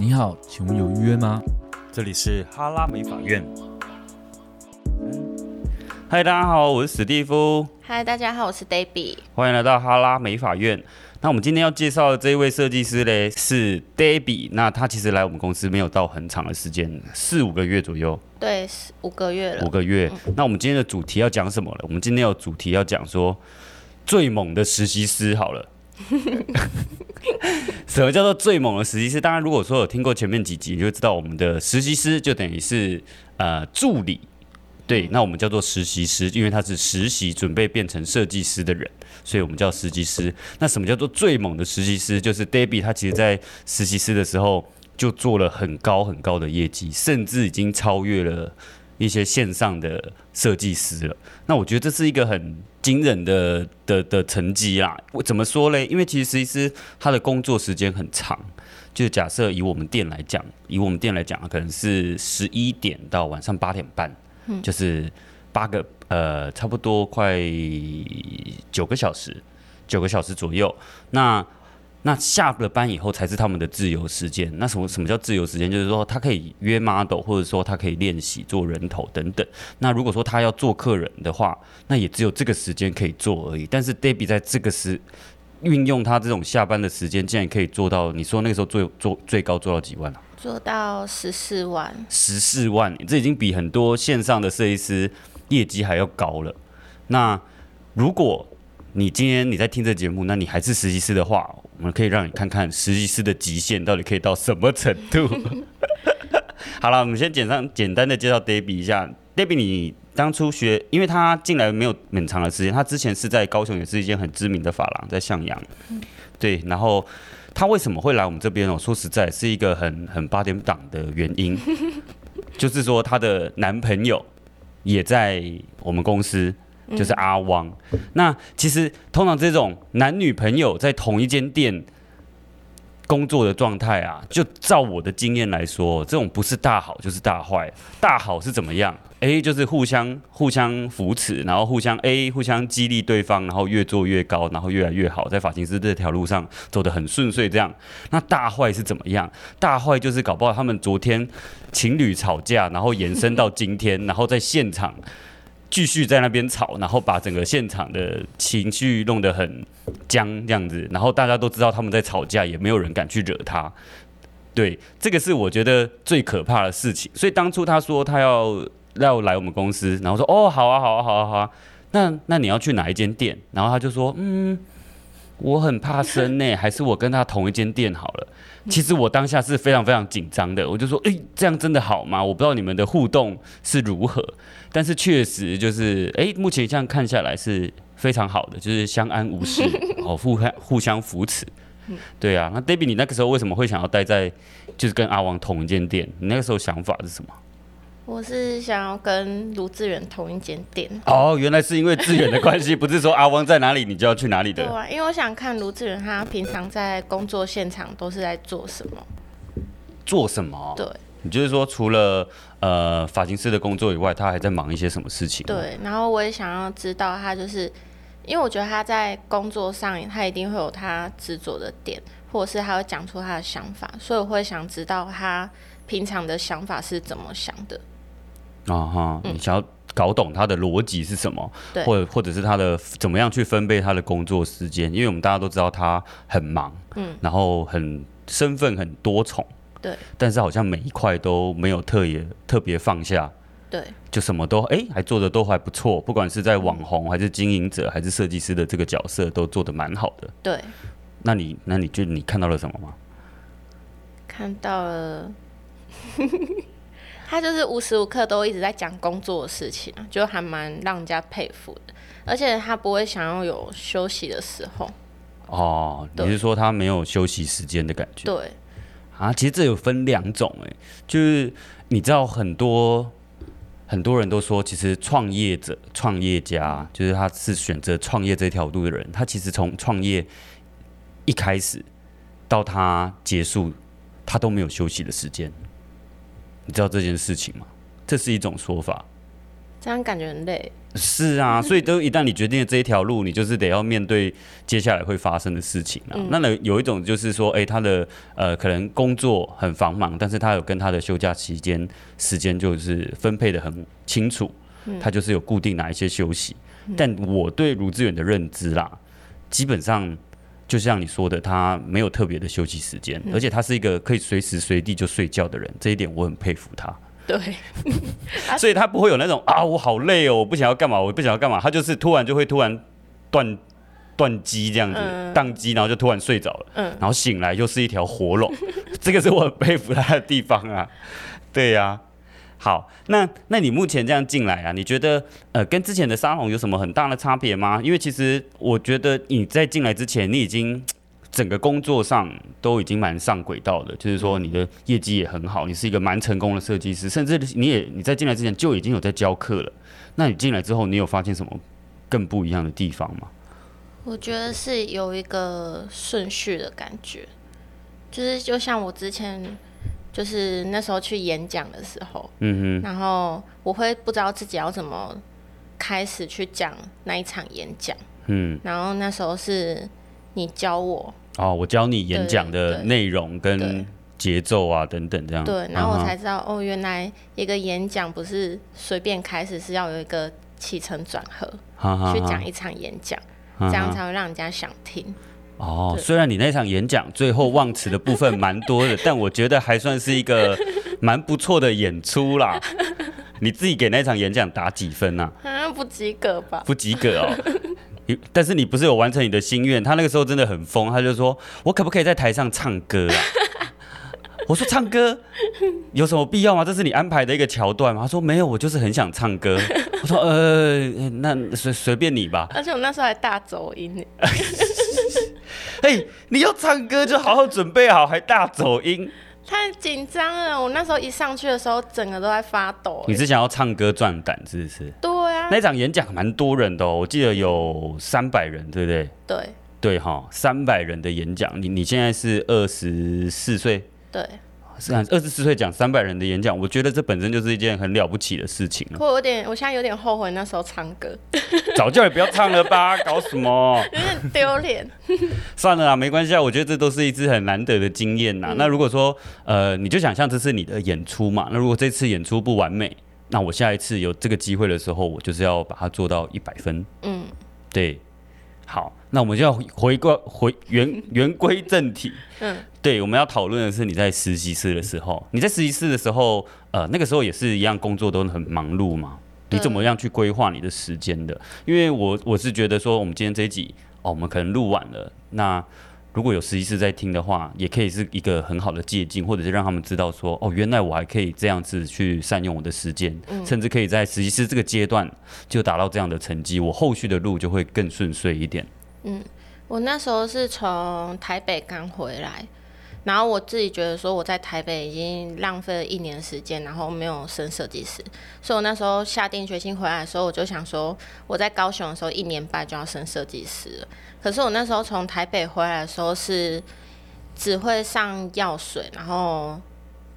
你好，请问有预约吗？这里是哈拉美法院。嗨，大家好，我是史蒂夫。嗨，大家好，我是 Debbie。欢迎来到哈拉美法院。那我们今天要介绍的这一位设计师嘞，是 Debbie。那他其实来我们公司没有到很长的时间，四五个月左右。对，五个月了。五个月。嗯。那我们今天的主题要讲什么了？我们今天有主题要讲说最猛的实习师。好了。什么叫做最猛的实习师？当然，如果说有听过前面几集，你就知道我们的实习师就等于是呃助理，对，那我们叫做实习师，因为他是实习准备变成设计师的人，所以我们叫实习师。那什么叫做最猛的实习师？就是 Debbie，他其实在实习师的时候就做了很高很高的业绩，甚至已经超越了一些线上的设计师了。那我觉得这是一个很惊人的的的成绩啦！我怎么说嘞？因为其实设计师他的工作时间很长，就是假设以我们店来讲，以我们店来讲，可能是十一点到晚上八点半，嗯，就是八个呃，差不多快九个小时，九个小时左右。那那下了班以后才是他们的自由时间。那什么什么叫自由时间？就是说他可以约 model，或者说他可以练习做人头等等。那如果说他要做客人的话，那也只有这个时间可以做而已。但是 Debbie 在这个时运用他这种下班的时间，竟然可以做到，你说那个时候最做最高做到几万啊？做到十四万。十四万，这已经比很多线上的设计师业绩还要高了。那如果你今天你在听这节目，那你还是实习师的话，我们可以让你看看实习师的极限到底可以到什么程度。好了，我们先简单简单的介绍 Debbie 一下。Debbie，你当初学，因为他进来没有很长的时间，他之前是在高雄，也是一间很知名的发廊，在向阳。对，然后他为什么会来我们这边哦？说实在，是一个很很八点档的原因，就是说他的男朋友也在我们公司。就是阿汪，那其实通常这种男女朋友在同一间店工作的状态啊，就照我的经验来说，这种不是大好就是大坏。大好是怎么样？A 就是互相互相扶持，然后互相 A 互相激励对方，然后越做越高，然后越来越好，在发型师这条路上走得很顺遂。这样，那大坏是怎么样？大坏就是搞不好他们昨天情侣吵架，然后延伸到今天，然后在现场。继续在那边吵，然后把整个现场的情绪弄得很僵，这样子，然后大家都知道他们在吵架，也没有人敢去惹他。对，这个是我觉得最可怕的事情。所以当初他说他要要来我们公司，然后说哦，好啊，好啊，好啊，好啊。那那你要去哪一间店？然后他就说嗯，我很怕生呢，还是我跟他同一间店好了。其实我当下是非常非常紧张的，我就说，诶，这样真的好吗？我不知道你们的互动是如何，但是确实就是，诶，目前这样看下来是非常好的，就是相安无事，哦，互相互相扶持，对啊。那 Debbie，你那个时候为什么会想要待在，就是跟阿王同一间店？你那个时候想法是什么？我是想要跟卢志远同一间店哦，原来是因为志远的关系，不是说阿汪在哪里你就要去哪里的。对啊，因为我想看卢志远他平常在工作现场都是在做什么。做什么？对，你就是说除了呃发型师的工作以外，他还在忙一些什么事情？对，然后我也想要知道他就是，因为我觉得他在工作上他一定会有他执着的点，或者是他会讲出他的想法，所以我会想知道他平常的想法是怎么想的。啊哈，你想要搞懂他的逻辑是什么，对，或者或者是他的怎么样去分配他的工作时间？因为我们大家都知道他很忙，嗯，然后很身份很多重，对，但是好像每一块都没有特别特别放下，对，就什么都哎、欸，还做的都还不错，不管是在网红还是经营者还是设计师的这个角色都做的蛮好的，对。那你那你觉得你看到了什么吗？看到了。他就是无时无刻都一直在讲工作的事情，就还蛮让人家佩服的。而且他不会想要有休息的时候。哦，你是说他没有休息时间的感觉？对。啊，其实这有分两种，哎，就是你知道很多很多人都说，其实创业者、创业家，就是他是选择创业这条路的人，他其实从创业一开始到他结束，他都没有休息的时间。你知道这件事情吗？这是一种说法。这样感觉很累。是啊，所以都一旦你决定了这一条路，你就是得要面对接下来会发生的事情啊。嗯、那呢，有一种就是说，哎、欸，他的呃可能工作很繁忙，但是他有跟他的休假期间时间就是分配的很清楚，他就是有固定哪一些休息。嗯、但我对卢志远的认知啦，基本上就像你说的，他没有特别的休息时间，嗯、而且他是一个可以随时随地就睡觉的人，这一点我很佩服他。对，所以他不会有那种啊，我好累哦，我不想要干嘛，我不想要干嘛，他就是突然就会突然断断机这样子，宕、嗯、机，然后就突然睡着了，嗯，然后醒来又是一条活龙，这个是我很佩服他的地方啊。对呀、啊，好，那那你目前这样进来啊，你觉得呃跟之前的沙龙有什么很大的差别吗？因为其实我觉得你在进来之前，你已经。整个工作上都已经蛮上轨道的，就是说你的业绩也很好，你是一个蛮成功的设计师，甚至你也你在进来之前就已经有在教课了。那你进来之后，你有发现什么更不一样的地方吗？我觉得是有一个顺序的感觉，就是就像我之前就是那时候去演讲的时候，嗯哼，然后我会不知道自己要怎么开始去讲那一场演讲，嗯，然后那时候是你教我。哦，我教你演讲的内容跟节奏啊等等这样。对，然后我才知道，哦，原来一个演讲不是随便开始，是要有一个起承转合，去讲一场演讲，这样才会让人家想听。哦，虽然你那场演讲最后忘词的部分蛮多的，但我觉得还算是一个 蛮不错的演出啦。你自己给那场演讲打几分呢？啊，不及格吧？不及格哦。但是你不是有完成你的心愿？他那个时候真的很疯，他就说：“我可不可以在台上唱歌啊？”我说：“唱歌有什么必要吗？这是你安排的一个桥段吗？”他说：“没有，我就是很想唱歌。”我说：“呃，那随随便你吧。”而且我那时候还大走音。哎，你要唱歌就好好准备好，还大走音。太紧张了！我那时候一上去的时候，整个都在发抖。你是想要唱歌壮胆，是不是？对啊。那场演讲蛮多人的哦，我记得有三百人，对不对？对。对哈，三百人的演讲，你你现在是二十四岁？对。是啊，二十四岁讲三百人的演讲，我觉得这本身就是一件很了不起的事情了。我有点，我现在有点后悔那时候唱歌。早叫你不要唱了吧，搞什么？有点丢脸。算了啦，没关系啊，我觉得这都是一次很难得的经验呐。嗯、那如果说，呃，你就想象这是你的演出嘛，那如果这次演出不完美，那我下一次有这个机会的时候，我就是要把它做到一百分。嗯，对。好，那我们就要回归回原原归正题。嗯，对，我们要讨论的是你在实习室的时候，你在实习室的时候，呃，那个时候也是一样，工作都很忙碌嘛。你怎么样去规划你的时间的？因为我我是觉得说，我们今天这一集哦，我们可能录晚了，那如果有实习师在听的话，也可以是一个很好的借鉴，或者是让他们知道说，哦，原来我还可以这样子去善用我的时间，嗯、甚至可以在实习师这个阶段就达到这样的成绩，我后续的路就会更顺遂一点。嗯，我那时候是从台北刚回来。然后我自己觉得说我在台北已经浪费了一年时间，然后没有升设计师，所以我那时候下定决心回来的时候，我就想说我在高雄的时候一年半就要升设计师了。可是我那时候从台北回来的时候是只会上药水，然后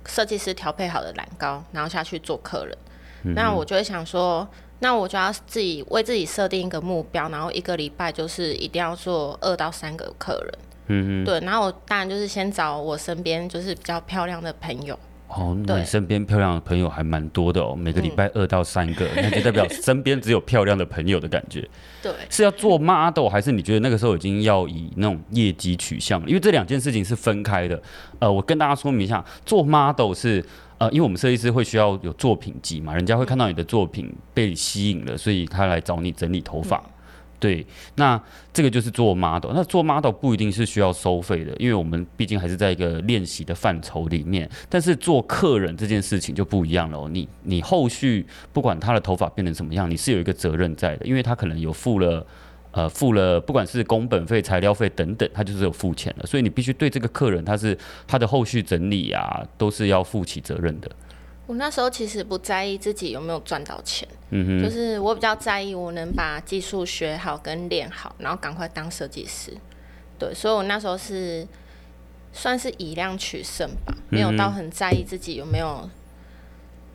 设计师调配好的蓝膏，然后下去做客人。嗯、那我就会想说，那我就要自己为自己设定一个目标，然后一个礼拜就是一定要做二到三个客人。嗯哼，对，然后我当然就是先找我身边就是比较漂亮的朋友。哦，那你身边漂亮的朋友还蛮多的哦，每个礼拜二到三个，嗯、那就代表身边只有漂亮的朋友的感觉。对，是要做 model 还是你觉得那个时候已经要以那种业绩取向？因为这两件事情是分开的。呃，我跟大家说明一下，做 model 是呃，因为我们设计师会需要有作品集嘛，人家会看到你的作品被吸引了，所以他来找你整理头发。嗯对，那这个就是做 model。那做 model 不一定是需要收费的，因为我们毕竟还是在一个练习的范畴里面。但是做客人这件事情就不一样了。你你后续不管他的头发变成什么样，你是有一个责任在的，因为他可能有付了呃付了，不管是工本费、材料费等等，他就是有付钱了。所以你必须对这个客人，他是他的后续整理啊，都是要负起责任的。我那时候其实不在意自己有没有赚到钱，嗯哼，就是我比较在意我能把技术学好跟练好，然后赶快当设计师。对，所以我那时候是算是以量取胜吧，没有到很在意自己有没有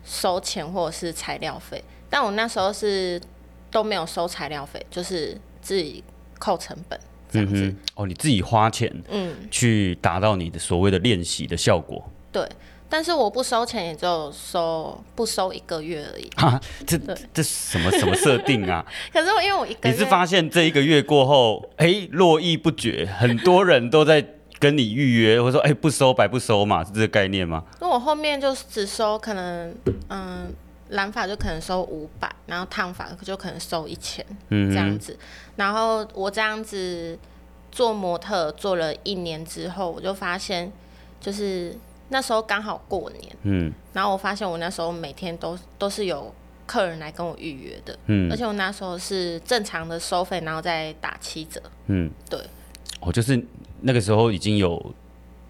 收钱或者是材料费。但我那时候是都没有收材料费，就是自己扣成本这样子。嗯、哦，你自己花钱，嗯，去达到你的所谓的练习的效果。对，但是我不收钱，也就收不收一个月而已。哈，这这什么什么设定啊？可是我因为我一个月，你是发现这一个月过后，哎，络绎不绝，很多人都在。跟你预约，或者说哎、欸，不收白不收嘛，是这个概念吗？那我后面就只收可能，嗯，染发就可能收五百，然后烫发就可能收一千，嗯，这样子。然后我这样子做模特做了一年之后，我就发现，就是那时候刚好过年，嗯，然后我发现我那时候每天都都是有客人来跟我预约的，嗯，而且我那时候是正常的收费，然后再打七折，嗯，对，我就是。那个时候已经有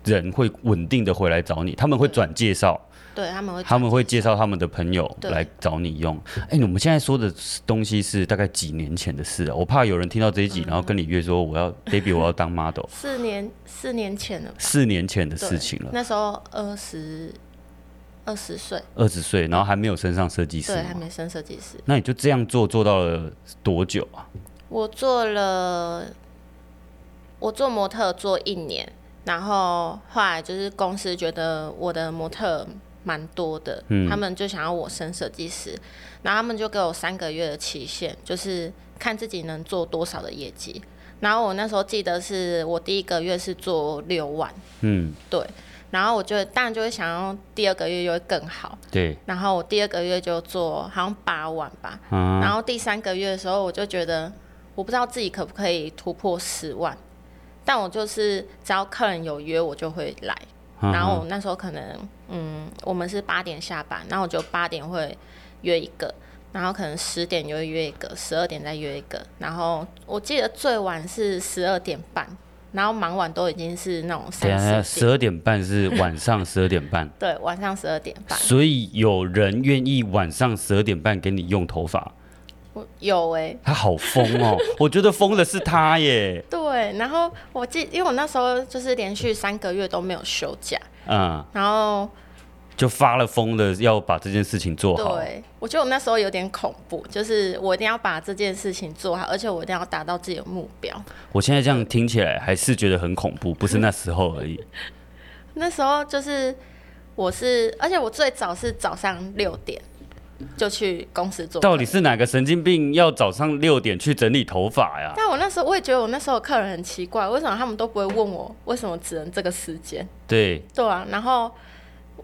人会稳定的回来找你，他们会转介绍，对，他们会他们会介绍他们的朋友来找你用。哎，我们现在说的东西是大概几年前的事啊？我怕有人听到这一集，然后跟你约说我要 baby，我要当 model。四年四年前了，四年前的事情了。那时候二十二十岁，二十岁，然后还没有升上设计师，对，还没升设计师。那你就这样做做到了多久啊？我做了。我做模特做一年，然后后来就是公司觉得我的模特蛮多的，嗯，他们就想要我升设计师，然后他们就给我三个月的期限，就是看自己能做多少的业绩。然后我那时候记得是我第一个月是做六万，嗯，对，然后我就当然就会想要第二个月就会更好，对，然后我第二个月就做好像八万吧，嗯，然后第三个月的时候我就觉得我不知道自己可不可以突破十万。但我就是只要客人有约，我就会来。嗯、然后我那时候可能，嗯，我们是八点下班，然后我就八点会约一个，然后可能十点就会约一个，十二点再约一个。然后我记得最晚是十二点半，然后忙完都已经是那种。十二点半是晚上十二点半。对，晚上十二点半。所以有人愿意晚上十二点半给你用头发？有哎、欸，他好疯哦！我觉得疯的是他耶。对，然后我记，因为我那时候就是连续三个月都没有休假，嗯，然后就发了疯的要把这件事情做好。对，我觉得我那时候有点恐怖，就是我一定要把这件事情做好，而且我一定要达到自己的目标。我现在这样听起来还是觉得很恐怖，不是那时候而已。那时候就是我是，而且我最早是早上六点。就去公司做。到底是哪个神经病要早上六点去整理头发呀？但我那时候我也觉得我那时候客人很奇怪，为什么他们都不会问我为什么只能这个时间？对对啊，然后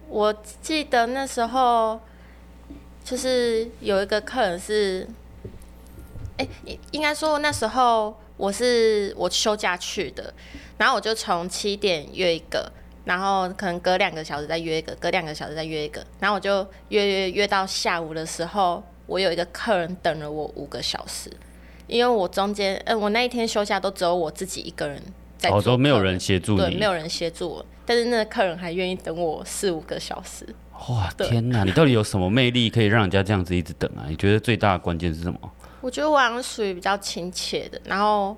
我记得那时候就是有一个客人是，哎、欸，应该说那时候我是我休假去的，然后我就从七点约一个。然后可能隔两个小时再约一个，隔两个小时再约一个，然后我就约约约到下午的时候，我有一个客人等了我五个小时，因为我中间，呃，我那一天休假都只有我自己一个人在做，哦，都没有人协助你，对，没有人协助我，但是那个客人还愿意等我四五个小时。哇，天哪，你到底有什么魅力可以让人家这样子一直等啊？你觉得最大的关键是什么？我觉得我好像属于比较亲切的，然后。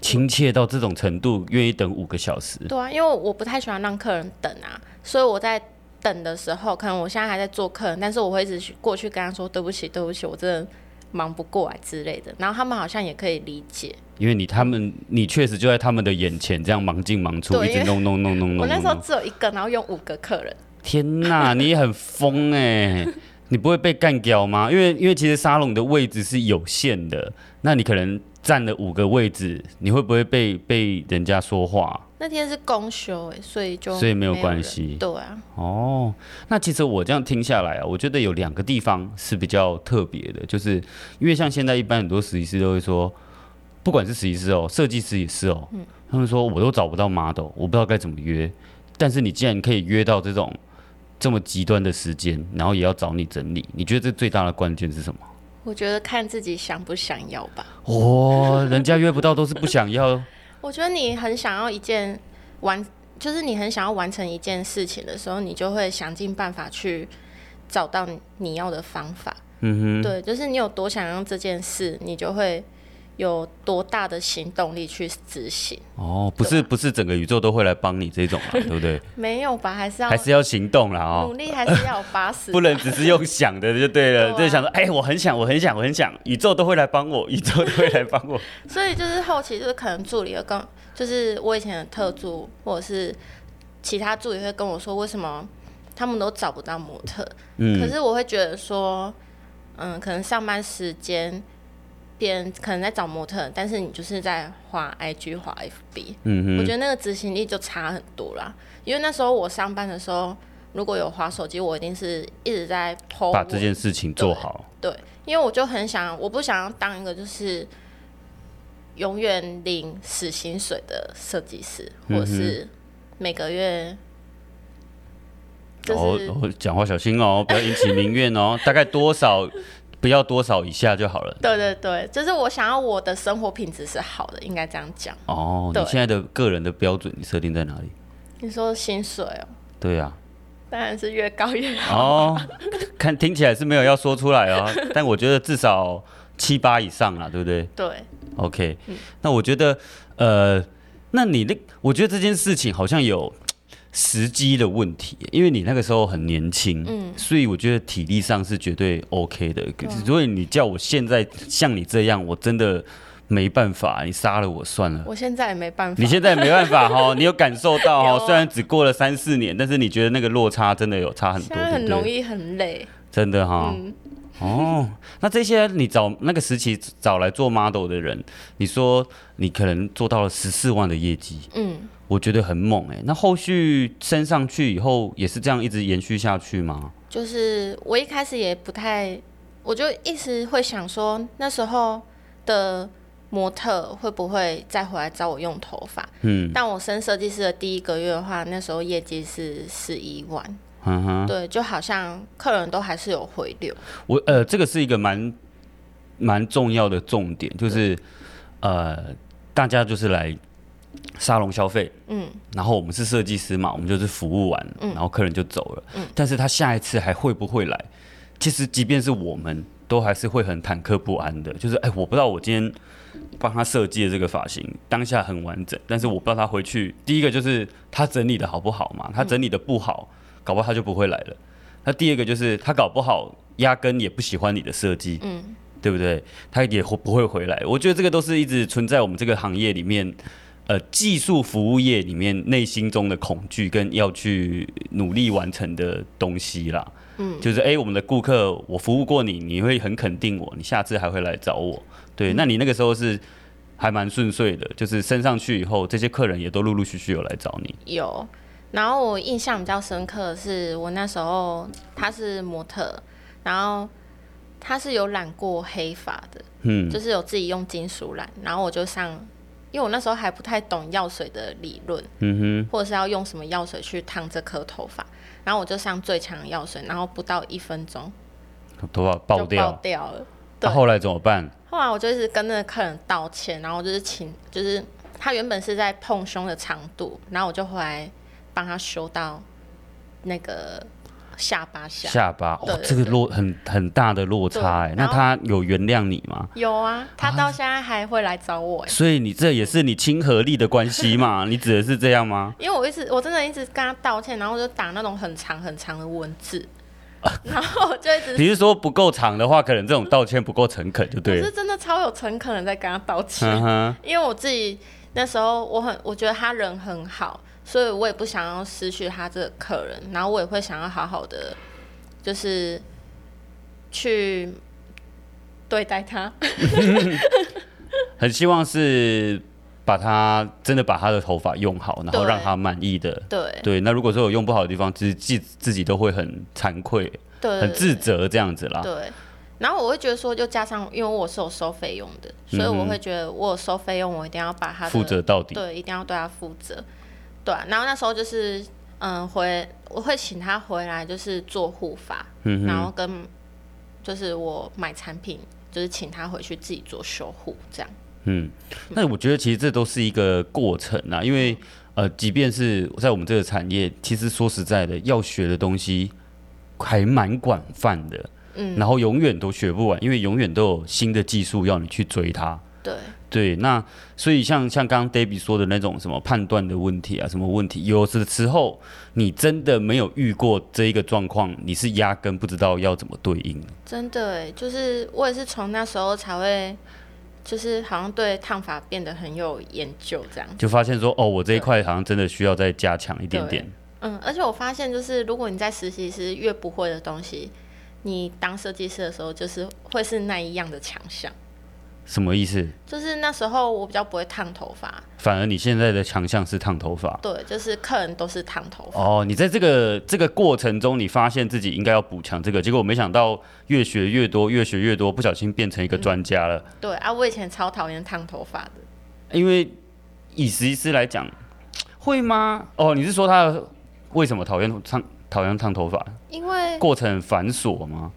亲切到这种程度，愿意等五个小时。对啊，因为我不太喜欢让客人等啊，所以我在等的时候，可能我现在还在做客人，但是我会一直过去跟他说对不起，对不起，我真的忙不过来之类的。然后他们好像也可以理解，因为你他们你确实就在他们的眼前这样忙进忙出，一直弄弄弄弄 弄。我那时候只有一个，然后用五个客人。天哪，你也很疯哎！你不会被干掉吗？因为因为其实沙龙的位置是有限的，那你可能。占了五个位置，你会不会被被人家说话？那天是公休哎，所以就所以没有关系。对啊。哦，那其实我这样听下来啊，我觉得有两个地方是比较特别的，就是因为像现在一般很多实习师都会说，不管是实习师哦，设计师也是哦，嗯，他们说我都找不到 model，我不知道该怎么约。但是你既然可以约到这种这么极端的时间，然后也要找你整理，你觉得这最大的关键是什么？我觉得看自己想不想要吧。哦，人家约不到都是不想要。我觉得你很想要一件完，就是你很想要完成一件事情的时候，你就会想尽办法去找到你要的方法。嗯哼，对，就是你有多想要这件事，你就会有多大的行动力去执行。哦，不是不是整个宇宙都会来帮你这种嘛，对不对？没有吧，还是要还是要行动啦哦。努力还是要有巴士，不能只是用想的就对了，就想说，哎、欸，我很想，我很想，我很想，宇宙都会来帮我，宇宙都会来帮我。所以就是后期就是可能助理会跟，就是我以前的特助或者是其他助理会跟我说，为什么他们都找不到模特？嗯，可是我会觉得说，嗯，可能上班时间。别人可能在找模特，但是你就是在滑 IG、滑 FB，嗯哼，我觉得那个执行力就差很多啦。因为那时候我上班的时候，如果有滑手机，我一定是一直在 po，把这件事情做好。对，对，因为我就很想，我不想要当一个就是永远领死薪水的设计师，嗯，或者是每个月，就是，哦，讲话小心哦，不要引起民怨哦。大概多少？不要多少以下就好了。对对对，就是我想要我的生活品质是好的，应该这样讲。哦，你现在的个人的标准，你设定在哪里？你说薪水哦？对呀、啊，当然是越高越好。哦，看听起来是没有要说出来哦，但我觉得至少七八以上啦，对不对？对。OK，、嗯、那我觉得，呃，那你那，我觉得这件事情好像有。时机的问题，因为你那个时候很年轻，嗯，所以我觉得体力上是绝对 OK 的。可是，所以你叫我现在像你这样，我真的没办法。你杀了我算了。我现在也没办法。你现在也没办法哈，你有感受到哈？虽然只过了三四年，但是你觉得那个落差真的有差很多？很容易很累，真的哈。嗯、哦，那这些你找那个时期找来做 model 的人，你说你可能做到了十四万的业绩，嗯。我觉得很猛哎、欸，那后续升上去以后也是这样一直延续下去吗？就是我一开始也不太，我就一直会想说，那时候的模特会不会再回来找我用头发？嗯，但我升设计师的第一个月的话，那时候业绩是十一万，嗯哼，对，就好像客人都还是有回流。我呃，这个是一个蛮蛮重要的重点，就是呃，大家就是来。沙龙消费，嗯，然后我们是设计师嘛，我们就是服务完，嗯，然后客人就走了，嗯，但是他下一次还会不会来？其实即便是我们都还是会很忐忑不安的，就是哎，我不知道我今天帮他设计的这个发型当下很完整，但是我不知道他回去第一个就是他整理的好不好嘛，他整理的不好，搞不好他就不会来了。那第二个就是他搞不好压根也不喜欢你的设计，嗯，对不对？他也会不会回来？我觉得这个都是一直存在我们这个行业里面。呃，技术服务业里面内心中的恐惧跟要去努力完成的东西啦，嗯，就是哎、欸，我们的顾客，我服务过你，你会很肯定我，你下次还会来找我，对，嗯、那你那个时候是还蛮顺遂的，就是升上去以后，这些客人也都陆陆续续有来找你。有，然后我印象比较深刻的是，我那时候他是模特，然后他是有染过黑发的，嗯，就是有自己用金属染，然后我就上。因为我那时候还不太懂药水的理论，嗯哼，或者是要用什么药水去烫这颗头发，然后我就上最强的药水，然后不到一分钟，头发爆掉，爆掉了。那、啊、后来怎么办？后来我就一直跟那个客人道歉，然后就是请，就是他原本是在碰胸的长度，然后我就回来帮他修到那个。下巴下下巴，哦，这个落很很大的落差哎，那他有原谅你吗？有啊，他到现在还会来找我哎。所以你这也是你亲和力的关系嘛？你指的是这样吗？因为我一直我真的一直跟他道歉，然后就打那种很长很长的文字，然后我就一直。你是说不够长的话，可能这种道歉不够诚恳，就对了。可是真的超有诚恳的在跟他道歉，因为我自己那时候我很我觉得他人很好。所以我也不想要失去他这个客人，然后我也会想要好好的，就是去对待他。很希望是把他真的把他的头发用好，然后让他满意的。对对，那如果说有用不好的地方，自己自己都会很惭愧，对，很自责这样子啦。对，然后我会觉得说，就加上因为我是有收费用的，所以我会觉得我有收费用，我一定要把他负责到底。对，一定要对他负责。对、啊，然后那时候就是，嗯，回我会请他回来，就是做护发，嗯，然后跟就是我买产品，就是请他回去自己做修护，这样。嗯，那我觉得其实这都是一个过程啊，因为呃，即便是在我们这个产业，其实说实在的，要学的东西还蛮广泛的，嗯，然后永远都学不完，因为永远都有新的技术要你去追它。对对，那所以像像刚刚 Debbie 说的那种什么判断的问题啊，什么问题，有的时候你真的没有遇过这一个状况，你是压根不知道要怎么对应。真的哎，就是我也是从那时候才会。就是好像对烫发变得很有研究，这样就发现说，哦，我这一块好像真的需要再加强一点点。嗯，而且我发现，就是如果你在实习时越不会的东西，你当设计师的时候，就是会是那一样的强项。什么意思？就是那时候我比较不会烫头发，反而你现在的强项是烫头发。对，就是客人都是烫头发。哦，你在这个这个过程中，你发现自己应该要补强这个，结果我没想到越学越多，越学越多，不小心变成一个专家了。嗯、对啊，我以前超讨厌烫头发的，因为以实习师来讲，会吗？哦，你是说他为什么讨厌烫讨厌烫头发？因为过程很繁琐吗？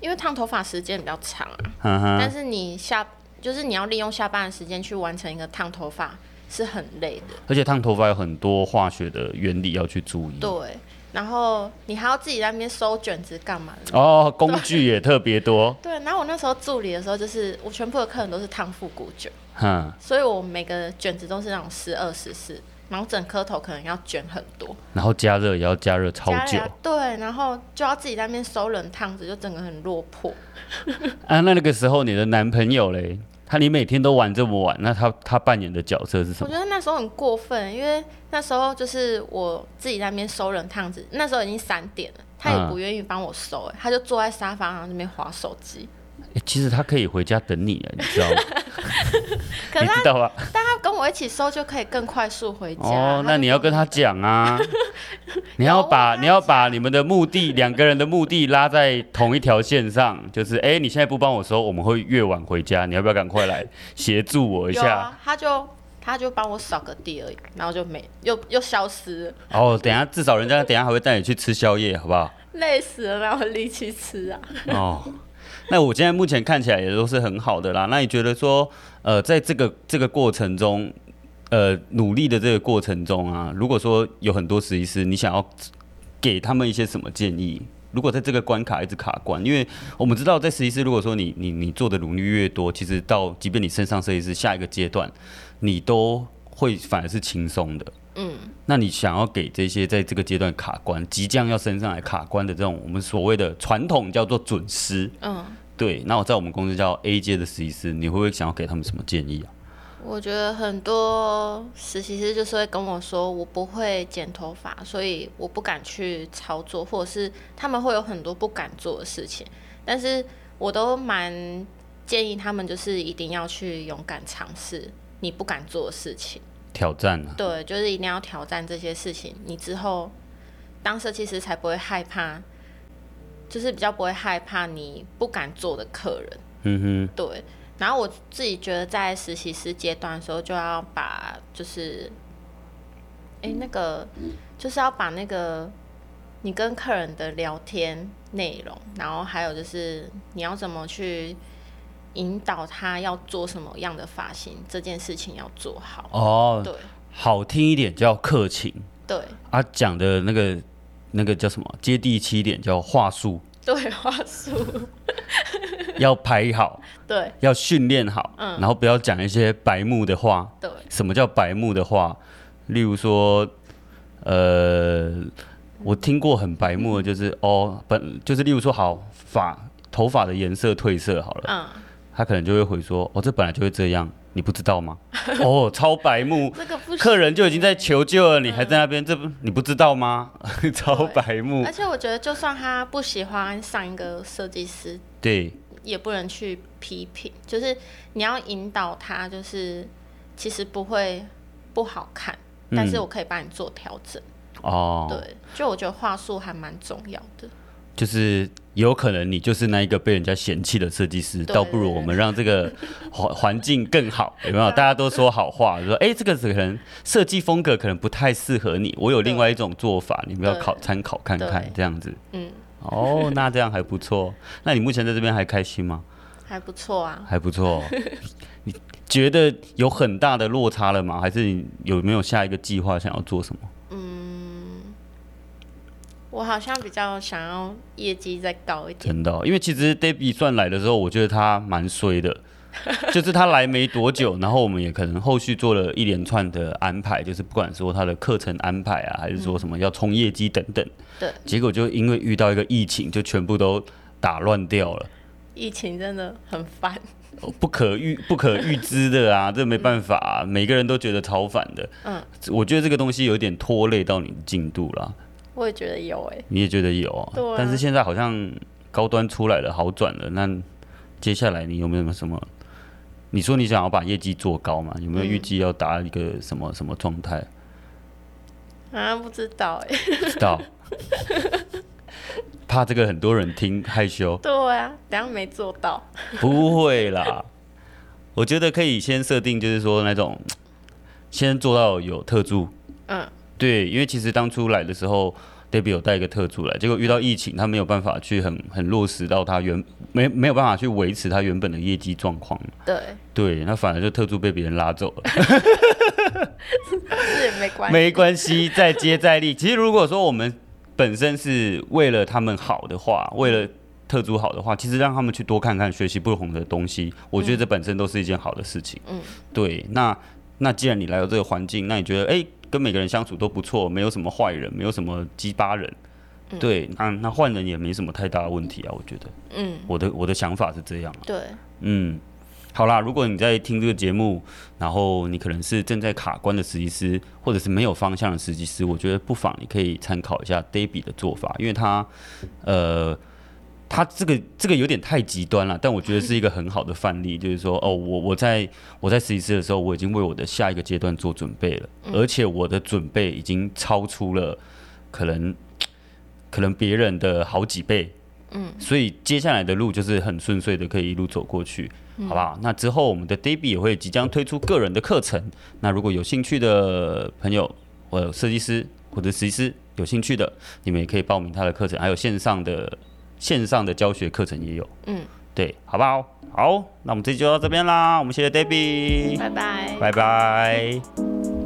因为烫头发时间比较长啊，但是你下就是你要利用下班的时间去完成一个烫头发是很累的，而且烫头发有很多化学的原理要去注意。对，然后你还要自己在那边收卷子干嘛的？哦，工具也特别多。对，然后我那时候助理的时候，就是我全部的客人都是烫复古卷，嗯，所以我每个卷子都是那种十二十四。然后整颗头可能要卷很多，然后加热也要加热超久，对，然后就要自己在那边收冷烫子，就整个很落魄。啊，那那个时候你的男朋友嘞？他你每天都玩这么晚，那他他扮演的角色是什么？我觉得那时候很过分，因为那时候就是我自己在那边收冷烫子，那时候已经三点了，他也不愿意帮我收，哎、嗯，他就坐在沙发上那边划手机。欸、其实他可以回家等你了，你知道吗？可是他你知道吧？但他跟我一起收就可以更快速回家。哦，那你要跟他讲啊，你要把你要把你们的目的两个人的目的拉在同一条线上，就是哎、欸，你现在不帮我收，我们会越晚回家，你要不要赶快来协助我一下？啊、他就他就帮我扫个地而已，然后就没又又消失了。哦，等下至少人家等下还会带你去吃宵夜，好不好？累死了，哪有力气吃啊？哦。那我现在目前看起来也都是很好的啦。那你觉得说，呃，在这个这个过程中，呃，努力的这个过程中啊，如果说有很多实习师，你想要给他们一些什么建议？如果在这个关卡一直卡关，因为我们知道在实习师，如果说你你你做的努力越多，其实到即便你升上设计师下一个阶段，你都会反而是轻松的。嗯。那你想要给这些在这个阶段卡关、即将要升上来卡关的这种我们所谓的传统叫做准师，嗯。对，那我在我们公司叫 A 阶的实习师，你会不会想要给他们什么建议啊？我觉得很多实习师就是会跟我说，我不会剪头发，所以我不敢去操作，或者是他们会有很多不敢做的事情。但是我都蛮建议他们，就是一定要去勇敢尝试你不敢做的事情，挑战啊。对，就是一定要挑战这些事情，你之后当设计师才不会害怕。就是比较不会害怕你不敢做的客人，嗯哼，对。然后我自己觉得在实习师阶段的时候，就要把就是，哎，那个就是要把那个你跟客人的聊天内容，然后还有就是你要怎么去引导他要做什么样的发型，这件事情要做好。哦，对，好听一点叫客情，对。啊，讲的那个。那个叫什么？接地气一点叫话术。对，话术 要排好。对，要训练好。嗯，然后不要讲一些白目的话。对，什么叫白目的话？例如说，呃，我听过很白目的，就是哦，本就是例如说，好发头发的颜色褪色好了。嗯。他可能就会回说：“哦，这本来就会这样，你不知道吗？” 哦，超白目，客人就已经在求救了，你还在那边，这不你不知道吗？超白目。而且我觉得，就算他不喜欢上一个设计师，对，也不能去批评，就是你要引导他，就是其实不会不好看，但是我可以帮你做调整。哦，对，就我觉得话术还蛮重要的。就是有可能你就是那一个被人家嫌弃的设计师，倒不如我们让这个环 环境更好，有没有？大家都说好话，说哎、欸，这个可能设计风格可能不太适合你，我有另外一种做法，你们要考参考看看，这样子。嗯，哦，那这样还不错。那你目前在这边还开心吗？还不错啊，还不错。你觉得有很大的落差了吗？还是你有没有下一个计划想要做什么？我好像比较想要业绩再高一点。真的、哦，因为其实 Debbie 算来的时候，我觉得他蛮衰的。就是他来没多久，然后我们也可能后续做了一连串的安排，就是不管说他的课程安排啊，还是说什么要冲业绩等等，对，结果就因为遇到一个疫情，就全部都打乱掉了。疫情真的很烦，不可预 不可预知的啊，这没办法啊，每个人都觉得超烦的。嗯，我觉得这个东西有点拖累到你的进度了。我也觉得有诶，你也觉得有啊？对啊。但是现在好像高端出来了，好转了。那接下来你有没有什么？你说你想要把业绩做高嘛？有没有预计要达一个什么什么状态？啊，不知道哎。不知道。怕这个很多人听害羞。对啊，等下没做到。不会啦，我觉得可以先设定，就是说那种先做到有特助。嗯。对，因为其实当初来的时候，Debbie 有带一个特助来，结果遇到疫情，他没有办法去很很落实到他原没没有办法去维持他原本的业绩状况。对。对，那反而就特助被别人拉走了。是没关系。没关系，再接再厉。其实如果说我们本身是为了他们好的话，为了特助好的话，其实让他们去多看看、学习不同的东西，我觉得这本身都是一件好的事情。嗯。对，那那既然你来到这个环境，那你觉得哎？跟每个人相处都不错，没有什么坏人，没有什么鸡巴人，嗯、对，那那换人也没什么太大的问题啊，我觉得，嗯，我的我的想法是这样，对，嗯，好啦，如果你在听这个节目，然后你可能是正在卡关的实习师，或者是没有方向的实习师，我觉得不妨你可以参考一下 Debbie 的做法，因为他，呃。他这个这个有点太极端了，但我觉得是一个很好的范例，就是说，哦，我我在我在实习室的时候，我已经为我的下一个阶段做准备了，而且我的准备已经超出了可能可能别人的好几倍，嗯，所以接下来的路就是很顺遂的，可以一路走过去，好不好？那之后我们的 Debbie 也会即将推出个人的课程，那如果有兴趣的朋友，或者设计师或者实习师有兴趣的，你们也可以报名他的课程，还有线上的。线上的教学课程也有，嗯，对，好不好？好，那我们这期就到这边啦，我们谢谢 Debbie，拜拜，拜拜。